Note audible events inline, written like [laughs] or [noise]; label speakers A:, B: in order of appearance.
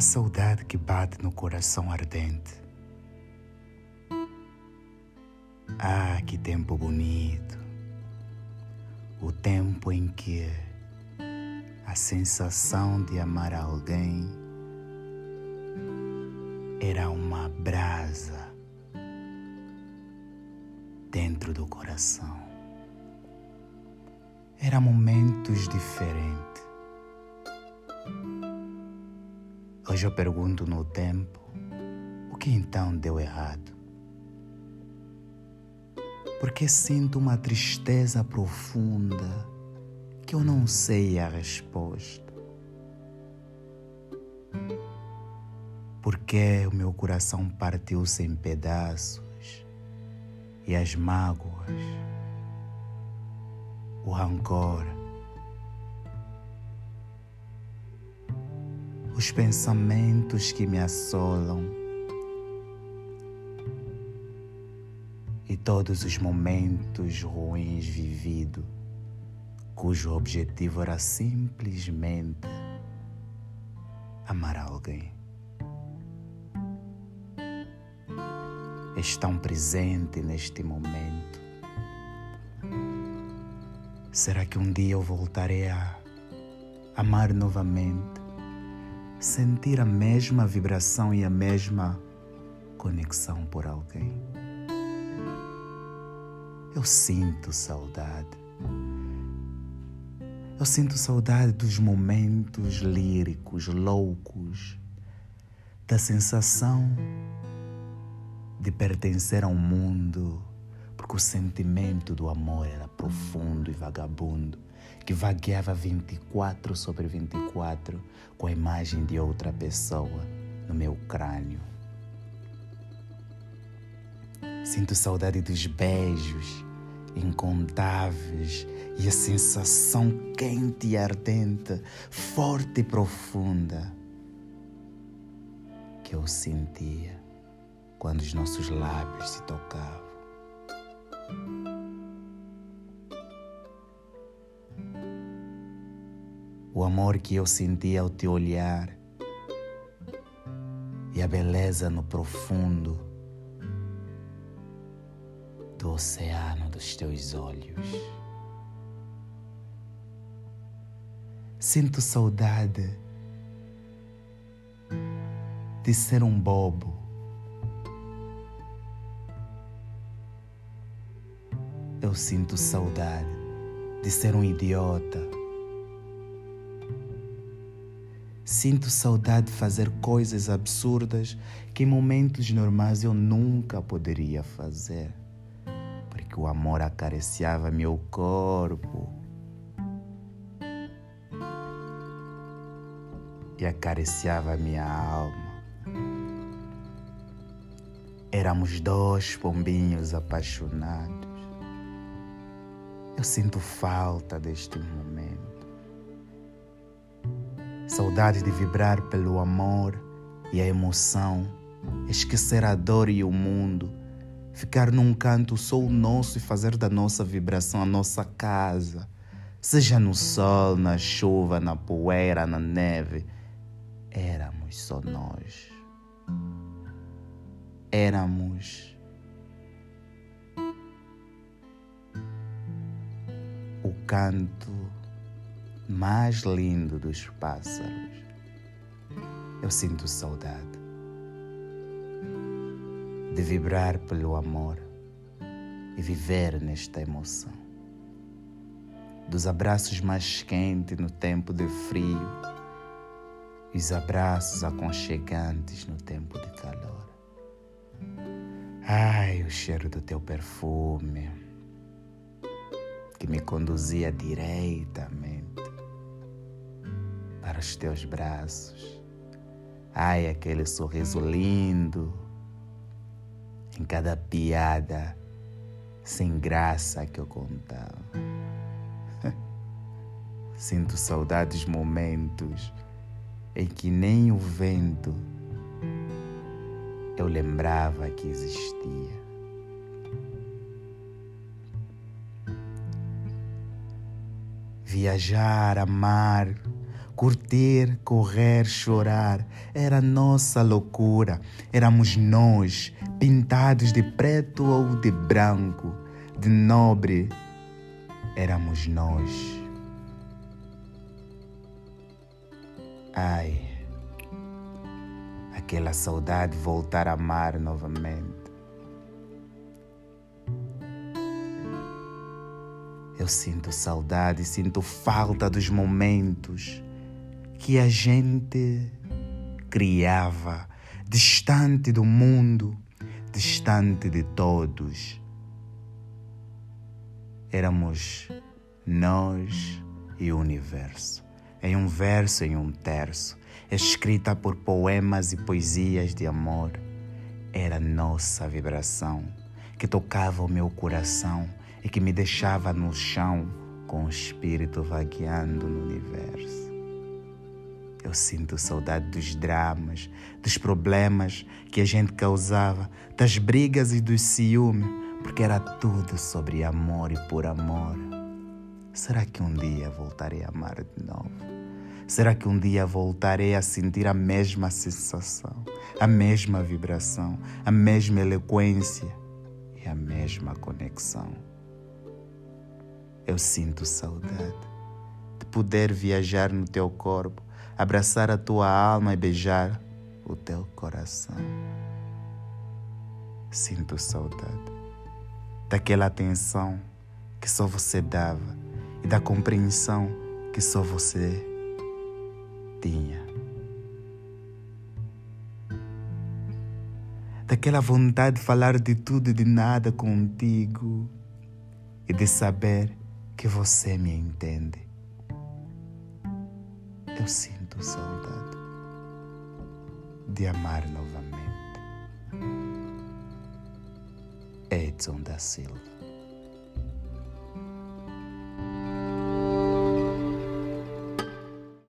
A: a saudade que bate no coração ardente. Ah, que tempo bonito! O tempo em que a sensação de amar alguém era uma brasa dentro do coração. Eram momentos diferentes. Hoje eu pergunto no tempo: o que então deu errado? Porque sinto uma tristeza profunda que eu não sei a resposta. Porque o meu coração partiu-se em pedaços e as mágoas, o rancor, os pensamentos que me assolam e todos os momentos ruins vividos, cujo objetivo era simplesmente amar alguém. estão presentes neste momento. Será que um dia eu voltarei a amar novamente, sentir a mesma vibração e a mesma conexão por alguém? Eu sinto saudade. Eu sinto saudade dos momentos líricos, loucos, da sensação de pertencer a um mundo, porque o sentimento do amor era profundo e vagabundo, que vagueava 24 sobre 24 com a imagem de outra pessoa no meu crânio. Sinto saudade dos beijos incontáveis e a sensação quente e ardente, forte e profunda que eu sentia quando os nossos lábios se tocavam. O amor que eu sentia ao te olhar e a beleza no profundo do oceano dos teus olhos. Sinto saudade de ser um bobo eu sinto saudade de ser um idiota. Sinto saudade de fazer coisas absurdas que em momentos normais eu nunca poderia fazer, porque o amor acariciava meu corpo e acariciava minha alma. Éramos dois pombinhos apaixonados. Eu sinto falta deste momento. Saudade de vibrar pelo amor e a emoção, esquecer a dor e o mundo, ficar num canto só o nosso e fazer da nossa vibração a nossa casa, seja no sol, na chuva, na poeira, na neve. Éramos só nós. Éramos o canto mais lindo dos pássaros. Eu sinto saudade de vibrar pelo amor e viver nesta emoção. Dos abraços mais quentes no tempo de frio e os abraços aconchegantes no tempo de calor. Ai, o cheiro do teu perfume que me conduzia direitamente para os teus braços. Ai, aquele sorriso lindo em cada piada sem graça que eu contava. [laughs] Sinto saudades momentos em que nem o vento eu lembrava que existia. viajar, amar, curtir, correr, chorar. Era nossa loucura. Éramos nós, pintados de preto ou de branco, de nobre. Éramos nós. Ai, aquela saudade voltar a amar novamente. Eu sinto saudade, sinto falta dos momentos que a gente criava, distante do mundo, distante de todos. Éramos nós e o universo, em um verso, em um terço, escrita por poemas e poesias de amor. Era nossa vibração que tocava o meu coração e que me deixava no chão com o espírito vagueando no universo. Eu sinto saudade dos dramas, dos problemas que a gente causava, das brigas e dos ciúmes, porque era tudo sobre amor e por amor. Será que um dia voltarei a amar de novo? Será que um dia voltarei a sentir a mesma sensação, a mesma vibração, a mesma eloquência e a mesma conexão? Eu sinto saudade de poder viajar no teu corpo, abraçar a tua alma e beijar o teu coração. Sinto saudade daquela atenção que só você dava e da compreensão que só você tinha. Daquela vontade de falar de tudo e de nada contigo e de saber que você me entende. Eu sinto saudade de amar novamente. Edson da Silva.